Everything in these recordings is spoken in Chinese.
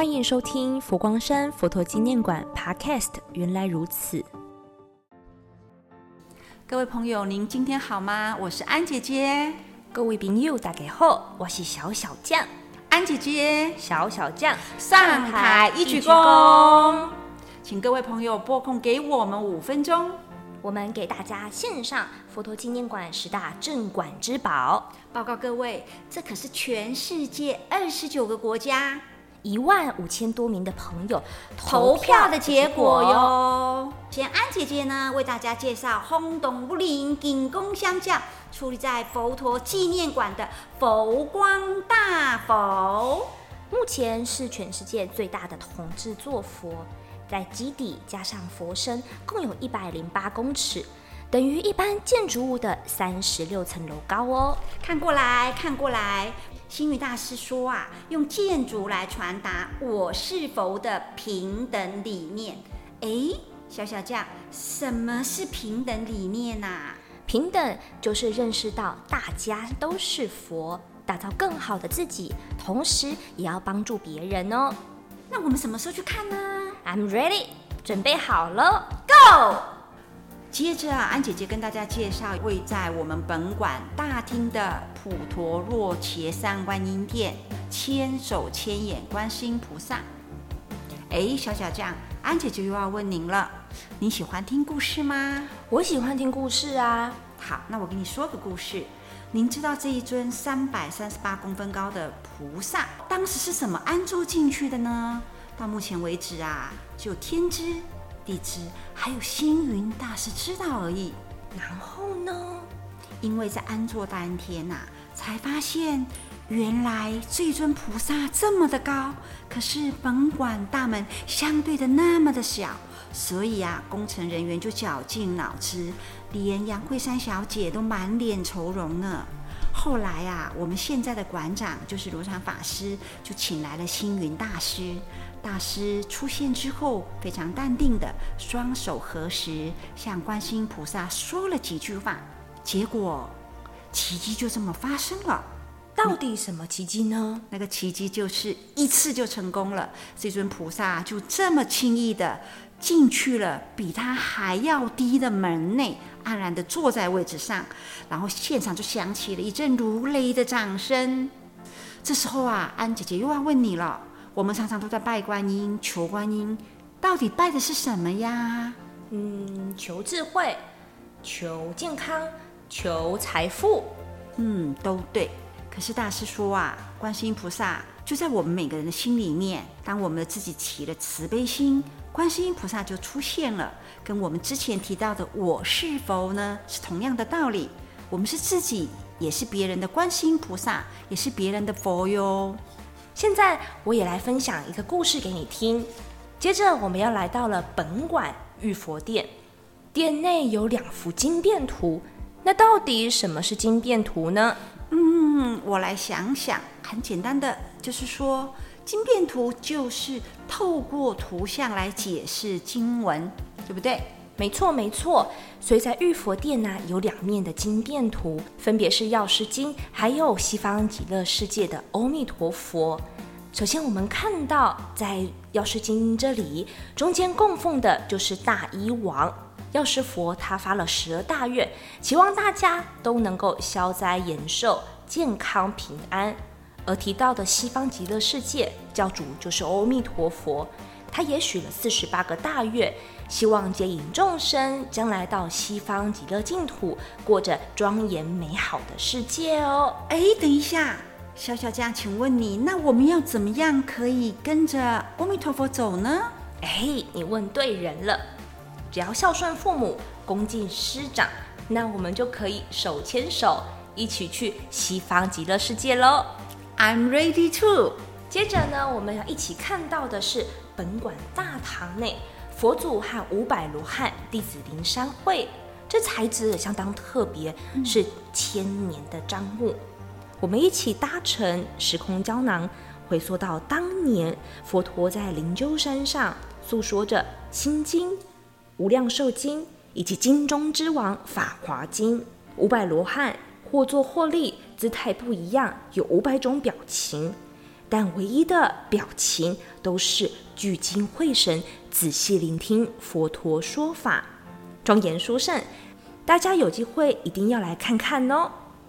欢迎收听佛光山佛陀纪念馆 Podcast。原来如此，各位朋友，您今天好吗？我是安姐姐。各位朋友大家好，我是小小将。安姐姐，小小将上台一鞠躬，请各位朋友拨空给我们五分钟，我们给大家献上佛陀纪念馆十大镇馆之宝。报告各位，这可是全世界二十九个国家。一万五千多名的朋友投票的结果哟。先安姐姐呢为大家介绍轰动武林、金光相将，矗立在佛陀纪念馆的佛光大佛，目前是全世界最大的铜制作佛，在基底加上佛身，共有一百零八公尺，等于一般建筑物的三十六层楼高哦。看过来看过来。星云大师说啊，用建筑来传达我是佛的平等理念。哎，小小酱，什么是平等理念呐？平等就是认识到大家都是佛，打造更好的自己，同时也要帮助别人哦。那我们什么时候去看呢？I'm ready，准备好了，Go。接着啊，安姐姐跟大家介绍位在我们本馆大厅的普陀若伽山观音殿，千手千眼观世音菩萨。哎，小小将，安姐姐又要问您了，你喜欢听故事吗？我喜欢听故事啊。好，那我给你说个故事。您知道这一尊三百三十八公分高的菩萨，当时是怎么安住进去的呢？到目前为止啊，就天知。地支还有星云大师知道而已。然后呢？因为在安坐当天呐，才发现原来这尊菩萨这么的高，可是本馆大门相对的那么的小，所以啊，工程人员就绞尽脑汁，连杨慧珊小姐都满脸愁容呢。后来啊，我们现在的馆长就是罗刹法师，就请来了星云大师。大师出现之后，非常淡定的双手合十，向观世音菩萨说了几句话。结果，奇迹就这么发生了。到底什么奇迹呢？那个奇迹就是一次就成功了。这尊菩萨就这么轻易的进去了比他还要低的门内，安然的坐在位置上。然后现场就响起了一阵如雷的掌声。这时候啊，安姐姐又要问你了。我们常常都在拜观音、求观音，到底拜的是什么呀？嗯，求智慧、求健康、求财富，嗯，都对。可是大师说啊，观世音菩萨就在我们每个人的心里面。当我们自己起了慈悲心，观世音菩萨就出现了。跟我们之前提到的“我是佛”呢，是同样的道理。我们是自己，也是别人的观世音菩萨，也是别人的佛哟。现在我也来分享一个故事给你听。接着我们要来到了本馆玉佛殿，殿内有两幅经变图。那到底什么是经变图呢？嗯，我来想想，很简单的，就是说经变图就是透过图像来解释经文，对不对？没错，没错。所以在玉佛殿呢，有两面的经变图，分别是药师经，还有西方极乐世界的阿弥陀佛。首先，我们看到在药师经这里，中间供奉的就是大医王药师佛，他发了十二大愿，希望大家都能够消灾延寿、健康平安。而提到的西方极乐世界教主就是阿弥陀佛。他也许了四十八个大愿，希望接引众生将来到西方极乐净土，过着庄严美好的世界哦。哎，等一下，小小将，请问你，那我们要怎么样可以跟着阿弥陀佛走呢？哎，你问对人了，只要孝顺父母，恭敬师长，那我们就可以手牵手一起去西方极乐世界喽。I'm ready to。接着呢，我们要一起看到的是。本馆大堂内，佛祖和五百罗汉弟子灵山会，这材质相当特别，是千年的樟木。我们一起搭乘时空胶囊，回溯到当年佛陀在灵鹫山上诉说着《心经》《无量寿经》以及经中之王《法华经》。五百罗汉或坐或立，姿态不一样，有五百种表情。但唯一的表情都是聚精会神，仔细聆听佛陀说法，庄严殊胜。大家有机会一定要来看看哦。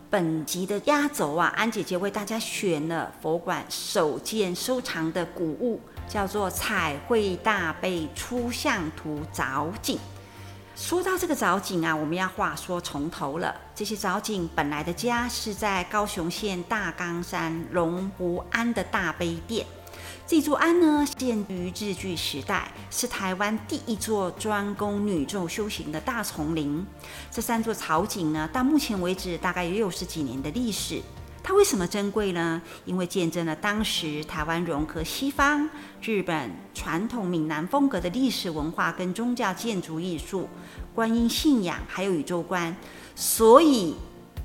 本集的压轴啊，安姐姐为大家选了佛馆首件收藏的古物，叫做《彩绘大悲出像图藻井》。说到这个藻井啊，我们要话说从头了。这些藻井本来的家是在高雄县大冈山龙湖庵的大悲殿。这座庵呢，建于日据时代，是台湾第一座专供女众修行的大丛林。这三座草井呢，到目前为止大概有六十几年的历史。它为什么珍贵呢？因为见证了当时台湾融合西方、日本传统闽南风格的历史文化跟宗教建筑艺术、观音信仰还有宇宙观。所以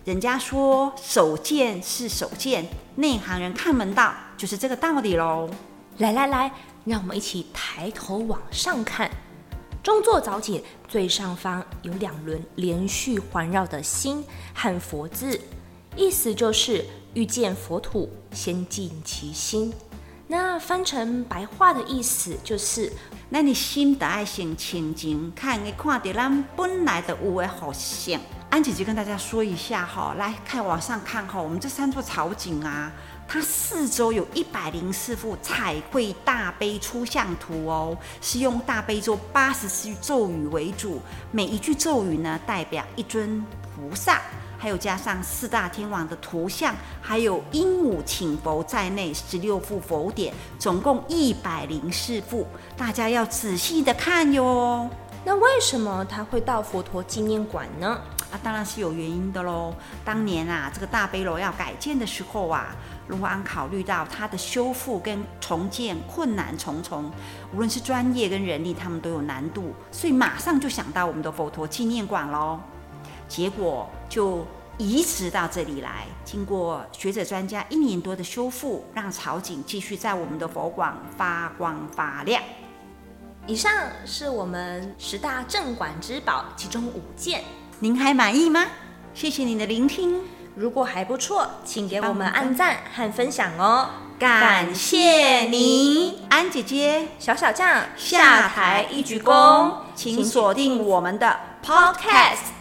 人家说手见是手见，内行人看门道，就是这个道理喽。来来来，让我们一起抬头往上看。中座藻井最上方有两轮连续环绕的星和佛字，意思就是遇见佛土，先净其心。那翻成白话的意思就是，那你心得爱先清净，看你看到咱本来的有为好像。安姐姐跟大家说一下哈，来看往上看哈，我们这三座草井啊。它四周有一百零四幅彩绘大悲出像图哦，是用大悲咒八十句咒语为主，每一句咒语呢代表一尊菩萨，还有加上四大天王的图像，还有鹦鹉请佛在内十六副佛典，总共一百零四副，大家要仔细的看哟。那为什么他会到佛陀纪念馆呢？啊，当然是有原因的喽。当年啊，这个大悲楼要改建的时候啊。卢安考虑到它的修复跟重建困难重重，无论是专业跟人力，他们都有难度，所以马上就想到我们的佛陀纪念馆喽。结果就移植到这里来，经过学者专家一年多的修复，让草景继续在我们的佛馆发光发亮。以上是我们十大镇馆之宝其中五件，您还满意吗？谢谢您的聆听。如果还不错，请给我们按赞和分享哦，感谢您，安姐姐，小小酱下台一鞠躬，请锁定我们的 Podcast。